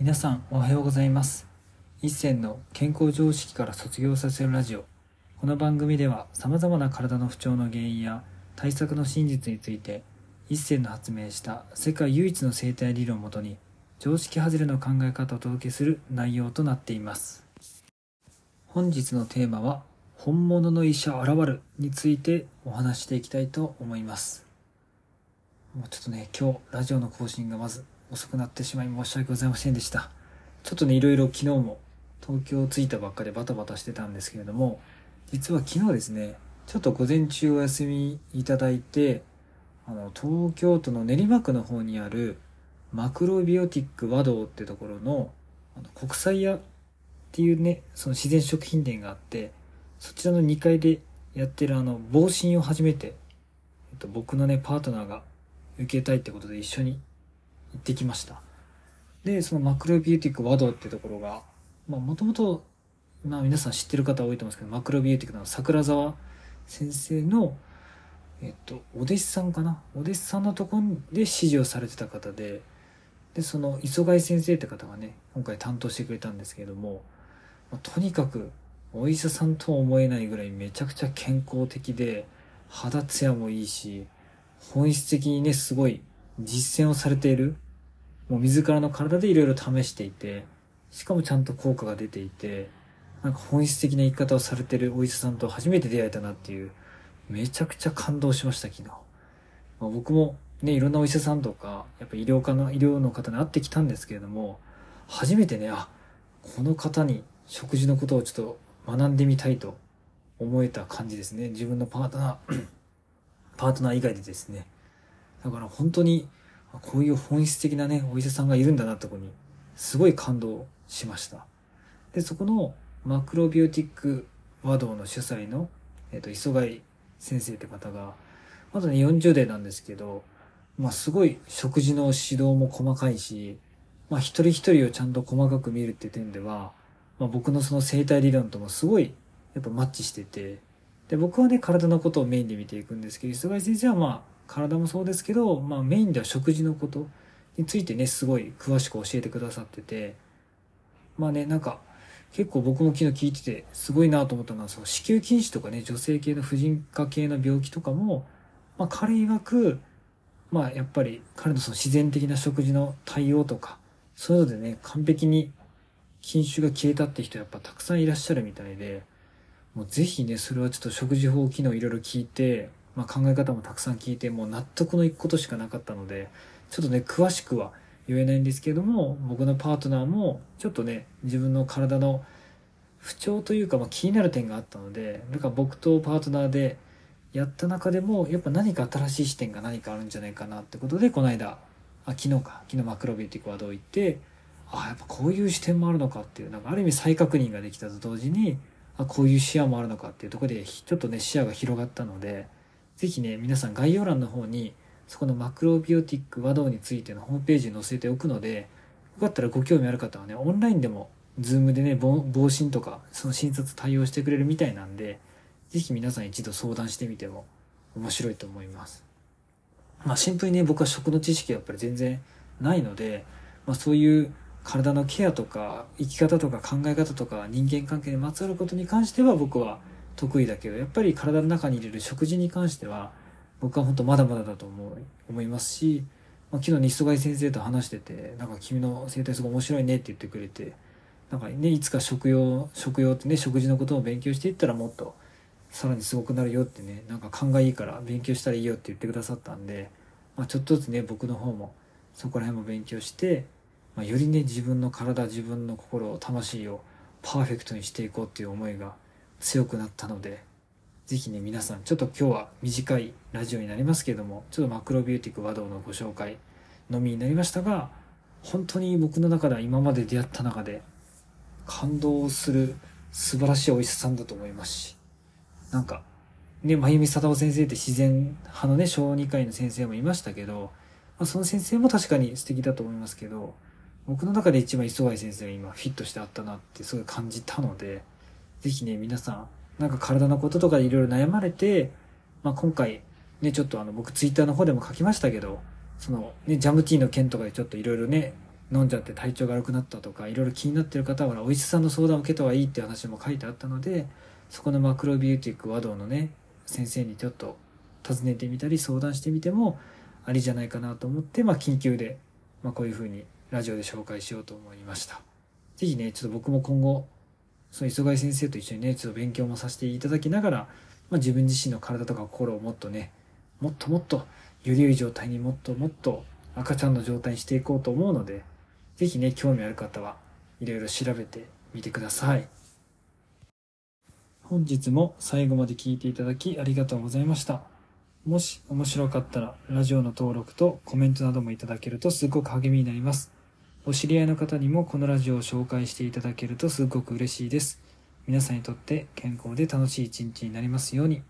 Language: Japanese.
皆さんおはようございます。一銭の健康常識から卒業させるラジオ。この番組では様々な体の不調の原因や対策の真実について一銭の発明した世界唯一の生態理論をもとに常識外れの考え方をお届けする内容となっています。本日のテーマは本物の医者現るについてお話していきたいと思います。もうちょっとね今日ラジオの更新がまず遅くなってしまい申し訳ございませんでした。ちょっとね、いろいろ昨日も東京着いたばっかでバタバタしてたんですけれども、実は昨日ですね、ちょっと午前中お休みいただいて、あの、東京都の練馬区の方にあるマクロビオティック和道ってところのあの国際屋っていうね、その自然食品店があって、そちらの2階でやってるあの、防疹を初めて、えっと、僕のね、パートナーが受けたいってことで一緒に行ってきました。で、そのマクロビューティック和道ってところが、まあもともと、まあ皆さん知ってる方多いと思うんですけど、マクロビューティックの桜沢先生の、えっと、お弟子さんかな？お弟子さんのところで指示をされてた方で、で、その磯貝先生って方がね、今回担当してくれたんですけれども、まあ、とにかくお医者さんとは思えないぐらいめちゃくちゃ健康的で、肌ツヤもいいし、本質的にね、すごい実践をされている、もう自らの体でいろいろ試していて、しかもちゃんと効果が出ていて、なんか本質的な生き方をされてるお医者さんと初めて出会えたなっていう、めちゃくちゃ感動しました、昨日。まあ、僕もね、いろんなお医者さんとか、やっぱ医療科の、医療の方に会ってきたんですけれども、初めてね、あ、この方に食事のことをちょっと学んでみたいと思えた感じですね。自分のパートナー、パートナー以外でですね。だから本当に、こういう本質的なね、お医者さんがいるんだなってこに、すごい感動しました。で、そこのマクロビオティック和道の主催の、えっ、ー、と、磯貝先生って方が、まだね、40代なんですけど、まあ、すごい食事の指導も細かいし、まあ、一人一人をちゃんと細かく見るって点では、まあ、僕のその生態理論ともすごい、やっぱマッチしてて、で、僕はね、体のことをメインで見ていくんですけど、磯貝先生はまあ、体もそうですけど、まあ、メインでは食事のことについてねすごい詳しく教えてくださっててまあねなんか結構僕も昨日聞いててすごいなと思ったのはその子宮筋腫とかね女性系の婦人科系の病気とかも、まあ、彼曰くまあやっぱり彼のその自然的な食事の対応とかそういうのでね完璧に筋腫が消えたって人やっぱたくさんいらっしゃるみたいでもうぜひねそれはちょっと食事法機能いろいろ聞いてまあ、考え方もたくさん聞いてもう納得のいくことしかなかったのでちょっとね詳しくは言えないんですけども僕のパートナーもちょっとね自分の体の不調というか、まあ、気になる点があったのでだか僕とパートナーでやった中でもやっぱ何か新しい視点が何かあるんじゃないかなってことでこの間あ昨日か昨日マクロビューティックワードを言ってあやっぱこういう視点もあるのかっていうなんかある意味再確認ができたと同時にあこういう視野もあるのかっていうとこでちょっとね視野が広がったのでぜひね、皆さん概要欄の方に、そこのマクロビオティック和道についてのホームページに載せておくので、よかったらご興味ある方はね、オンラインでも、ズームでね、望診とか、その診察対応してくれるみたいなんで、ぜひ皆さん一度相談してみても面白いと思います。まあシンプルにね、僕は食の知識はやっぱり全然ないので、まあそういう体のケアとか生き方とか考え方とか人間関係にまつわることに関しては僕は得意だけど、やっぱり体の中に入れる食事に関しては、僕は本当まだまだだと思う、思いますし、まあ、昨日磯貝先生と話してて、なんか君の生態すごい面白いねって言ってくれて、なんかね、いつか食用、食用ってね、食事のことを勉強していったらもっと、さらにすごくなるよってね、なんか勘がいいから勉強したらいいよって言ってくださったんで、まあ、ちょっとずつね、僕の方もそこら辺も勉強して、まあ、よりね、自分の体、自分の心、魂をパーフェクトにしていこうっていう思いが強くなったので、ぜひね、皆さん、ちょっと今日は短いラジオになりますけども、ちょっとマクロビューティック和道のご紹介のみになりましたが、本当に僕の中では今まで出会った中で、感動する素晴らしいお医者さんだと思いますし、なんか、ね、まゆみさだお先生って自然派のね、小児科医の先生もいましたけど、まあ、その先生も確かに素敵だと思いますけど、僕の中で一番磯貝先生が今フィットしてあったなってすごい感じたので、ぜひね、皆さん、なんか体のこととかでいろいろ悩まれて、まあ、今回、ね、ちょっとあの、僕ツイッターの方でも書きましたけど、その、ね、ジャムティーの件とかでちょっといろいろね、飲んじゃって体調が悪くなったとかいろいろ気になってる方はお医者さんの相談を受けた方がいいって話も書いてあったのでそこのマクロビューティック和道のね先生にちょっと尋ねてみたり相談してみてもありじゃないかなと思って、まあ、緊急で、まあ、こういうふうにラジオで紹介しようと思いました。是非ねちょっと僕も今後その磯貝先生と一緒にねちょっと勉強もさせていただきながら、まあ、自分自身の体とか心をもっとねもっともっとより良い状態にもっともっと赤ちゃんの状態にしていこうと思うので是非ね興味ある方はいろいろ調べてみてください。本日も最後まで聞いていただきありがとうございました。もし面白かったらラジオの登録とコメントなどもいただけるとすごく励みになります。お知り合いの方にもこのラジオを紹介していただけるとすごく嬉しいです。皆さんにとって健康で楽しい一日になりますように。